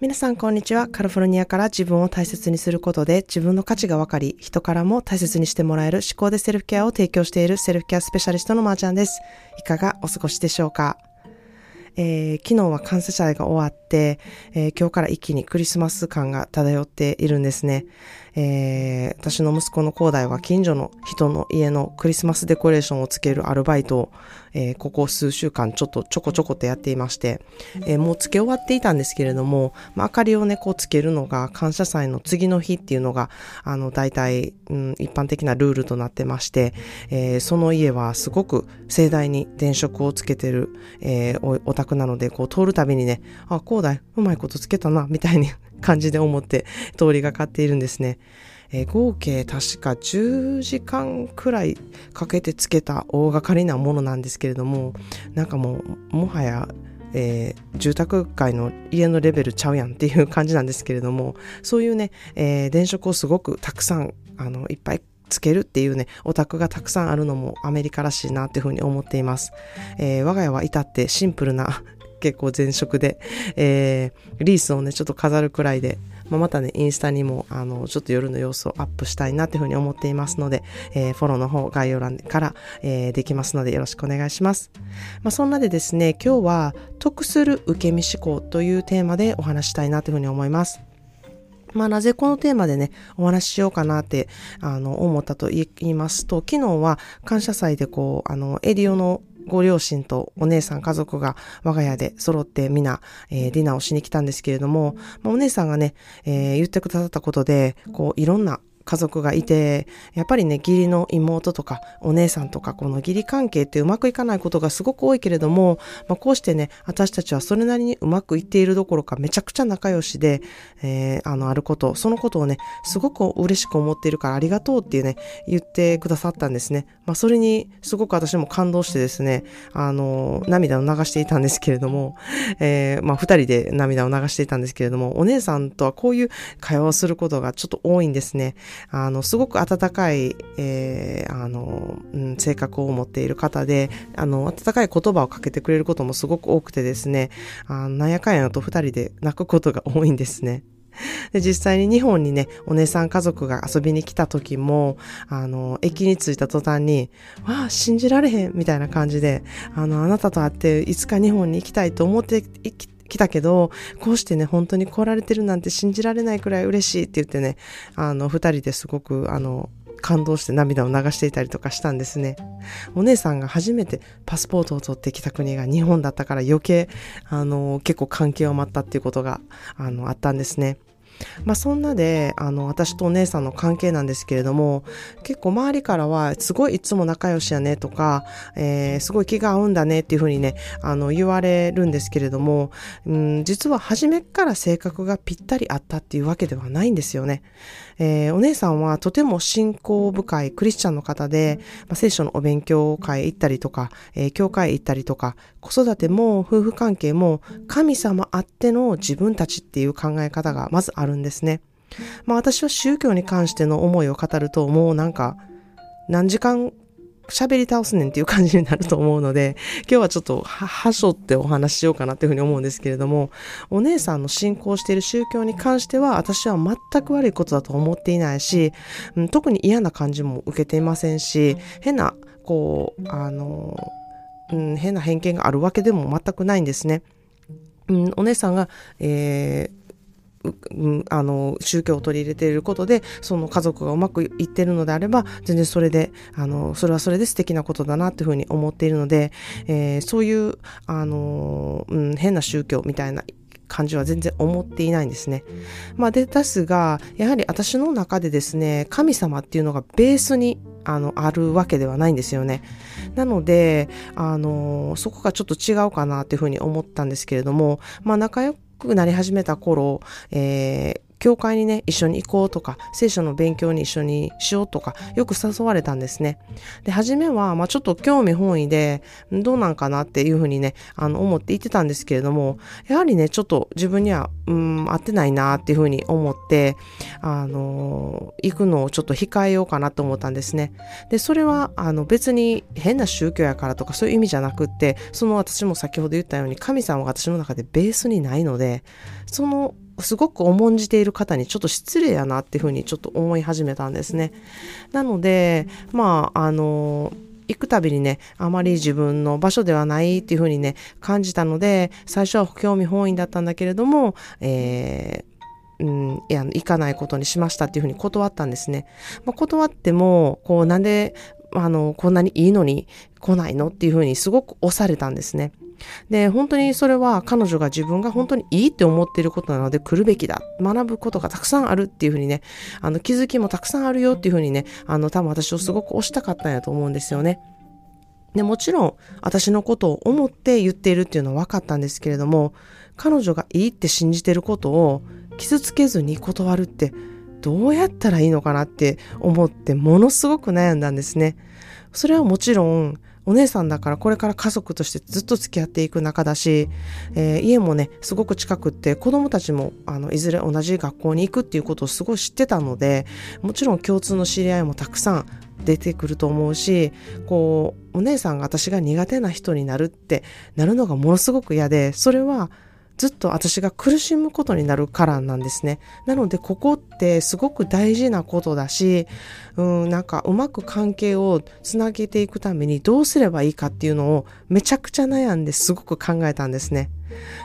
皆さんこんにちは。カリフォルニアから自分を大切にすることで自分の価値が分かり、人からも大切にしてもらえる思考でセルフケアを提供しているセルフケアスペシャリストのまーちゃんです。いかがお過ごしでしょうか？えー、昨日は感謝祭が終わって、えー、今日から一気にクリスマス感が漂っているんですね。えー、私の息子の高大は近所の人の家のクリスマスデコレーションをつけるアルバイトを、えー、ここ数週間ちょっとちょこちょことやっていまして、えー、もうつけ終わっていたんですけれども、まあ、明かりをね、こうつけるのが感謝祭の次の日っていうのが、あの、大体、うん、一般的なルールとなってまして、えー、その家はすごく盛大に電飾をつけてる、えー、おおなので、こう通るたびにね、あ、高大、うまいことつけたな、みたいに 感じで思って通りがかっているんですね。えー、合計確か10時間くらいかけてつけた大掛かりなものなんですけれどもなんかもうもはやえー、住宅街の家のレベルちゃうやんっていう感じなんですけれどもそういうね、えー、電飾をすごくたくさんあのいっぱいつけるっていうね、お宅がたくさんあるのもアメリカらしいなっていうふうに思っています。えー、我が家は至ってシンプルな 結構全色で、えー、リースをね、ちょっと飾るくらいで、まあ、またね、インスタにも、あの、ちょっと夜の様子をアップしたいなっていうふうに思っていますので、えー、フォローの方、概要欄から、えー、できますので、よろしくお願いします。まあ、そんなでですね、今日は、得する受け身思考というテーマでお話したいなというふうに思います。まあなぜこのテーマでね、お話ししようかなって、あの、思ったと言いますと、昨日は感謝祭でこう、あの、エリオのご両親とお姉さん家族が我が家で揃って皆、えー、ディナーをしに来たんですけれども、まあ、お姉さんがね、えー、言ってくださったことで、こういろんな家族がいて、やっぱりね、義理の妹とかお姉さんとか、この義理関係ってうまくいかないことがすごく多いけれども、まあ、こうしてね、私たちはそれなりにうまくいっているどころかめちゃくちゃ仲良しで、えー、あの、あること、そのことをね、すごく嬉しく思っているからありがとうっていうね、言ってくださったんですね。まあ、それにすごく私も感動してですね、あの、涙を流していたんですけれども、えー、まあ、二人で涙を流していたんですけれども、お姉さんとはこういう会話をすることがちょっと多いんですね。あの、すごく温かい、えー、あの、うん、性格を持っている方で、あの、温かい言葉をかけてくれることもすごく多くてですね、あなんやかんやと二人で泣くことが多いんですね。で、実際に日本にね、お姉さん家族が遊びに来た時も、あの、駅に着いた途端に、わあ、信じられへん、みたいな感じで、あの、あなたと会って、いつか日本に行きたいと思って来たけど、こうしてね、本当に来られてるなんて信じられないくらい嬉しいって言ってね、あの、二人ですごく、あの、感動して涙を流していたりとかしたんですね。お姉さんが初めてパスポートを取ってきた国が日本だったから余計、あの、結構関係を待ったっていうことが、あの、あったんですね。まあそんなで、あの、私とお姉さんの関係なんですけれども、結構周りからは、すごいいつも仲良しやねとか、えー、すごい気が合うんだねっていうふうにね、あの、言われるんですけれども、うん、実は初めから性格がぴったり合ったっていうわけではないんですよね。えー、お姉さんはとても信仰深いクリスチャンの方で、まあ、聖書のお勉強会行ったりとか、えー、教会行ったりとか、子育ても夫婦関係も神様あっての自分たちっていう考え方がまずあるるんですね。まあ私は宗教に関しての思いを語るともうなんか何時間喋り倒すねんっていう感じになると思うので、今日はちょっとはしょってお話ししようかなっていうふうに思うんですけれども、お姉さんの信仰している宗教に関しては、私は全く悪いことだと思っていないし、うん、特に嫌な感じも受けていませんし、変な、こう、あの、うん、変な偏見があるわけでも全くないんですね。うん、お姉さんが、えーあの、宗教を取り入れていることで、その家族がうまくいってるのであれば、全然それで、あの、それはそれで素敵なことだなっていうふうに思っているので、えー、そういう、あの、うん、変な宗教みたいな感じは全然思っていないんですね。まあ、で、ですが、やはり私の中でですね、神様っていうのがベースにあの、あるわけではないんですよね。なので、あの、そこがちょっと違うかなっていうふうに思ったんですけれども、まあ仲良くなり始めた頃、えー、教会にね、一緒に行こうとか、聖書の勉強に一緒にしようとか、よく誘われたんですね。で、初めは、まあちょっと興味本位で、どうなんかなっていうふうにね、あの、思って言ってたんですけれども、やはりね、ちょっと自分には、うん、合ってないなっていうふうに思って、あの、行くのをちょっと控えようかなと思ったんですね。で、それは、あの、別に変な宗教やからとかそういう意味じゃなくって、その私も先ほど言ったように、神様が私の中でベースにないので、そのすごく重んじている方にちょっと失礼やなっていうふうにちょっと思い始めたんですね。なので、まあ、あの、行くたびにね、あまり自分の場所ではないっていうふうにね、感じたので、最初は興味本位だったんだけれども、えー、うん、いや、行かないことにしましたっていうふうに断ったんですね。まあ、断っても、こう、なんで、あの、こんなにいいのに来ないのっていうふうにすごく押されたんですね。で、本当にそれは彼女が自分が本当にいいって思っていることなので来るべきだ。学ぶことがたくさんあるっていうふうにね、あの気づきもたくさんあるよっていうふうにね、あの多分私をすごく推したかったんやと思うんですよね。で、もちろん私のことを思って言っているっていうのは分かったんですけれども、彼女がいいって信じてることを傷つけずに断るってどうやったらいいのかなって思ってものすごく悩んだんですね。それはもちろんお姉さんだからこれから家族としてずっと付き合っていく仲だし、えー、家もね、すごく近くって子供たちもあのいずれ同じ学校に行くっていうことをすごい知ってたので、もちろん共通の知り合いもたくさん出てくると思うし、こう、お姉さんが私が苦手な人になるってなるのがものすごく嫌で、それはずっと私が苦しむことになるからなんですね。なのでここってすごく大事なことだし、うん、なんかうまく関係をつなげていくためにどうすればいいかっていうのをめちゃくちゃ悩んですごく考えたんですね。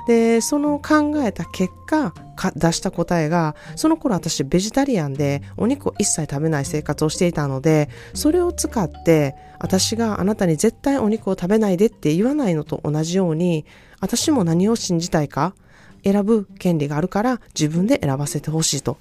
で、その考えた結果、出した答えが、その頃私ベジタリアンでお肉を一切食べない生活をしていたので、それを使って私があなたに絶対お肉を食べないでって言わないのと同じように、私も何を信じたいか選ぶ権利があるから自分で選ばせてほしいと。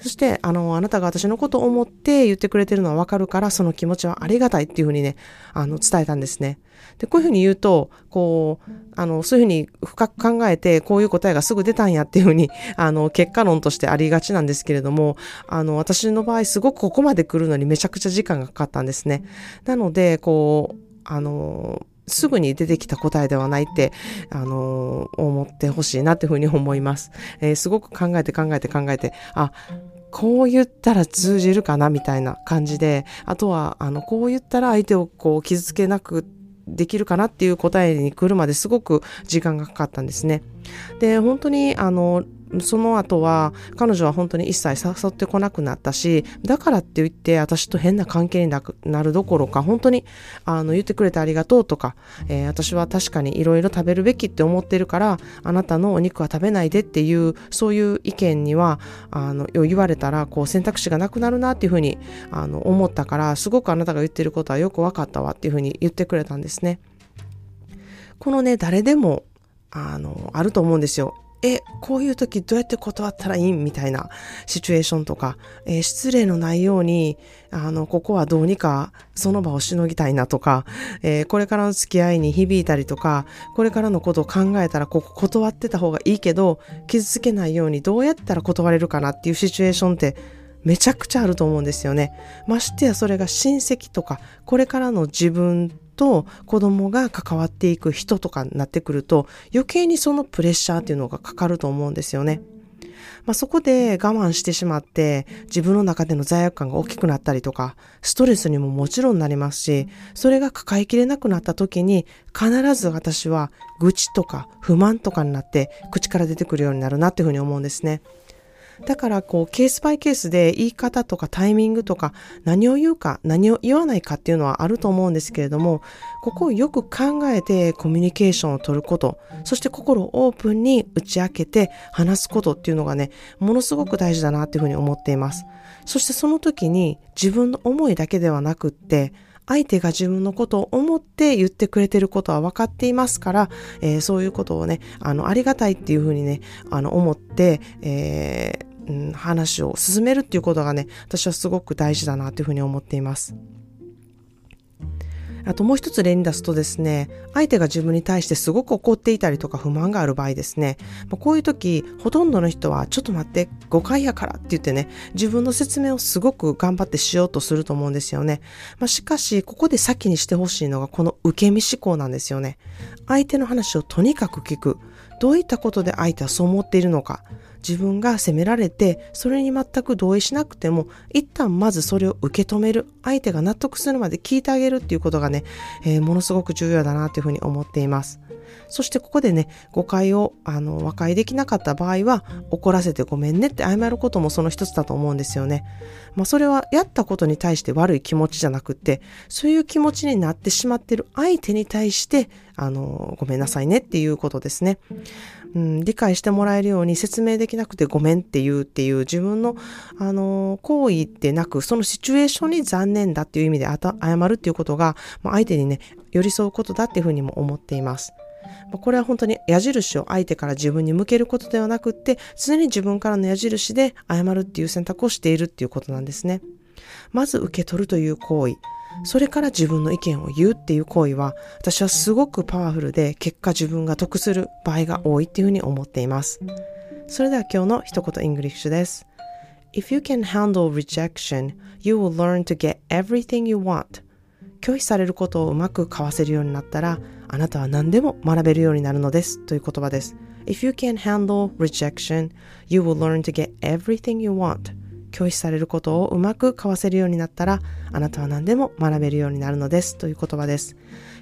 そして、あの、あなたが私のことを思って言ってくれてるのはわかるから、その気持ちはありがたいっていうふうにね、あの、伝えたんですね。で、こういうふうに言うと、こう、あの、そういうふうに深く考えて、こういう答えがすぐ出たんやっていうふうに、あの、結果論としてありがちなんですけれども、あの、私の場合、すごくここまで来るのにめちゃくちゃ時間がかかったんですね。なので、こう、あの、すぐに出てきた答えではないって、あのー、思ってほしいなっていうふうに思います。えー、すごく考えて考えて考えて、あ、こう言ったら通じるかなみたいな感じで、あとは、あの、こう言ったら相手をこう傷つけなくできるかなっていう答えに来るまですごく時間がかかったんですね。で、本当に、あの、その後は彼女は本当に一切誘ってこなくなったし、だからって言って私と変な関係になるどころか、本当にあの言ってくれてありがとうとか、えー、私は確かにいろいろ食べるべきって思ってるから、あなたのお肉は食べないでっていう、そういう意見には、あの、言われたら、こう選択肢がなくなるなっていうふうに、あの、思ったから、すごくあなたが言ってることはよく分かったわっていうふうに言ってくれたんですね。このね、誰でも、あの、あると思うんですよ。え、こういう時どうやって断ったらいい？みたいなシチュエーションとか、えー、失礼のないように、あの、ここはどうにかその場をしのぎたいなとか、えー、これからの付き合いに響いたりとか、これからのことを考えたらここ断ってた方がいいけど、傷つけないようにどうやったら断れるかなっていうシチュエーションってめちゃくちゃあると思うんですよね。ましてやそれが親戚とか、これからの自分と子供が関わっていく人とかになってくると余計にそのプレッシャーっていうのがかかると思うんですよね。まあ、そこで我慢してしまって自分の中での罪悪感が大きくなったりとかストレスにももちろんなりますしそれが抱えきれなくなった時に必ず私は愚痴とか不満とかになって口から出てくるようになるなっていうふうに思うんですね。だからこうケースバイケースで言い方とかタイミングとか何を言うか何を言わないかっていうのはあると思うんですけれどもここをよく考えてコミュニケーションを取ることそして心をオープンに打ち明けて話すことっていうのがねものすごく大事だなっていうふうに思っています。そしてその時に自分の思いだけではなくって相手が自分のことを思って言ってくれてることは分かっていますから、えー、そういうことをね、あの、ありがたいっていうふうにね、あの、思って、えー、うん、話を進めるっていうことがね、私はすごく大事だなというふうに思っています。あともう一つ例に出すとですね、相手が自分に対してすごく怒っていたりとか不満がある場合ですね、ま、こういう時、ほとんどの人はちょっと待って、誤解やからって言ってね、自分の説明をすごく頑張ってしようとすると思うんですよね。まあ、しかし、ここで先にしてほしいのがこの受け身思考なんですよね。相手の話をとにかく聞く。どういったことで相手はそう思っているのか。自分が責められて、それに全く同意しなくても、一旦まずそれを受け止める、相手が納得するまで聞いてあげるっていうことがね、えー、ものすごく重要だなというふうに思っています。そしてここでね、誤解をあの和解できなかった場合は、怒らせてごめんねって謝ることもその一つだと思うんですよね。まあそれはやったことに対して悪い気持ちじゃなくって、そういう気持ちになってしまってる相手に対して、あの、ごめんなさいねっていうことですね。うん、理解してもらえるように説明できなくてごめんっていうっていう自分の、あの、行為ってなく、そのシチュエーションに残念だっていう意味で謝るっていうことが、まあ、相手にね、寄り添うことだっていうふうにも思っています。これは本当に矢印を相手から自分に向けることではなくって、常に自分からの矢印で謝るっていう選択をしているっていうことなんですね。まず受け取るという行為。それから自分の意見を言うっていう行為は、私はすごくパワフルで、結果自分が得する場合が多いっていうふうに思っています。それでは今日の一言イングリッシュです。If you can handle rejection, you will learn to get everything you want. 拒否されることをうまくかわせるようになったら、あなたは何でも学べるようになるのですという言葉です。If you can handle rejection, you will learn to get everything you want. 拒否されることをうまくかわせるようになったら、あなたは何でも学べるようになるのですという言葉です。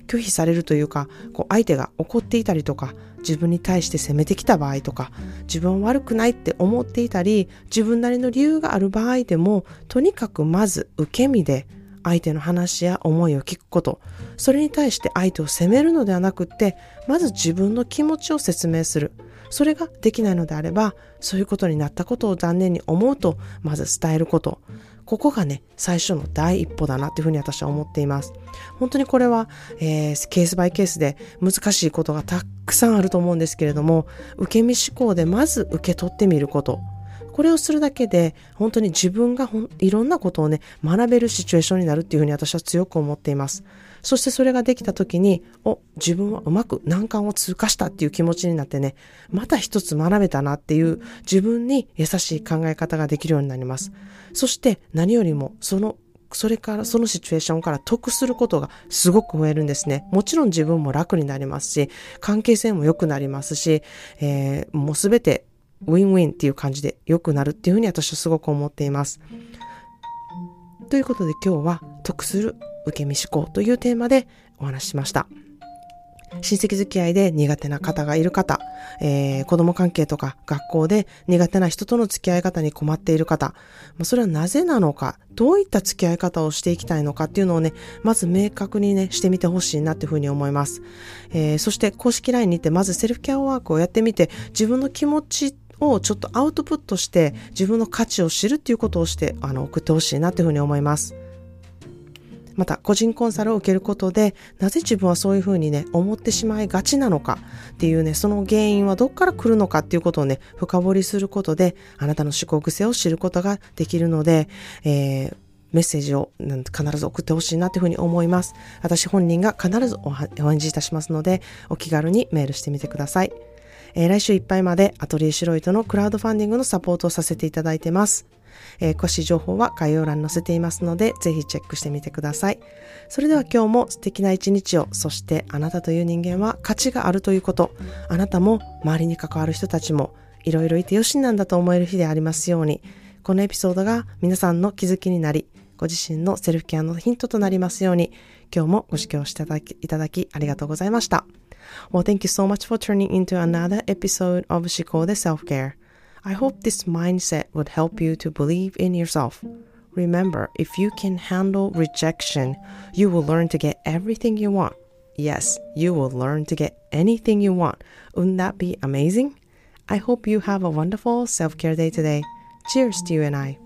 拒否されるというか、こう相手が怒っていたりとか、自分に対して責めてきた場合とか、自分は悪くないって思っていたり、自分なりの理由がある場合でも、とにかくまず受け身で相手の話や思いを聞くこと、それに対して相手を責めるのではなくって、まず自分の気持ちを説明する。それができないのであれば、そういうことになったことを残念に思うと、まず伝えること。ここがね、最初の第一歩だなっていうふうに私は思っています。本当にこれは、えー、ケースバイケースで難しいことがたくさんあると思うんですけれども、受け身思考でまず受け取ってみること。これをするだけで、本当に自分がいろんなことをね、学べるシチュエーションになるっていうふうに私は強く思っています。そしてそれができた時に、お、自分はうまく難関を通過したっていう気持ちになってね、また一つ学べたなっていう自分に優しい考え方ができるようになります。そして何よりもそのそれから、そのシチュエーションから得することがすごく増えるんですね。もちろん自分も楽になりますし、関係性も良くなりますし、えー、もうすべてウィンウィンっていう感じで良くなるっていうふうに私はすごく思っています。ということで今日は得する受け身思考というテーマでお話ししました。親戚付き合いで苦手な方がいる方、えー、子供関係とか学校で苦手な人との付き合い方に困っている方、まそれはなぜなのか、どういった付き合い方をしていきたいのかっていうのをね、まず明確にね、してみてほしいなっていうふうに思います。えー、そして公式 LINE にてまずセルフケアワークをやってみて、自分の気持ちをちょっとアウトプットして自分の価値を知るっていうことをしてあの送ってほしいなというふうに思います。また個人コンサルを受けることでなぜ自分はそういうふうにね思ってしまいがちなのかっていうねその原因はどっから来るのかっていうことをね深掘りすることであなたの思考癖を知ることができるので、えーメッセージを必ず送ってほしいなというふうに思います。私本人が必ずお返事いたしますので、お気軽にメールしてみてください。えー、来週いっぱいまでアトリエシロイトのクラウドファンディングのサポートをさせていただいてます。えー、詳しい情報は概要欄に載せていますので、ぜひチェックしてみてください。それでは今日も素敵な一日を、そしてあなたという人間は価値があるということ、あなたも周りに関わる人たちもいろいろいてよしなんだと思える日でありますように、このエピソードが皆さんの気づきになり、ご自身のセルフケアのヒントとなりますように、今日もご視聴していただきありがとうございました。Well, thank you so much for turning into another episode of Shikode Self Care. I hope this mindset would help you to believe in yourself. Remember, if you can handle rejection, you will learn to get everything you want. Yes, you will learn to get anything you want. Wouldn't that be amazing? I hope you have a wonderful self care day today. Cheers to you and I.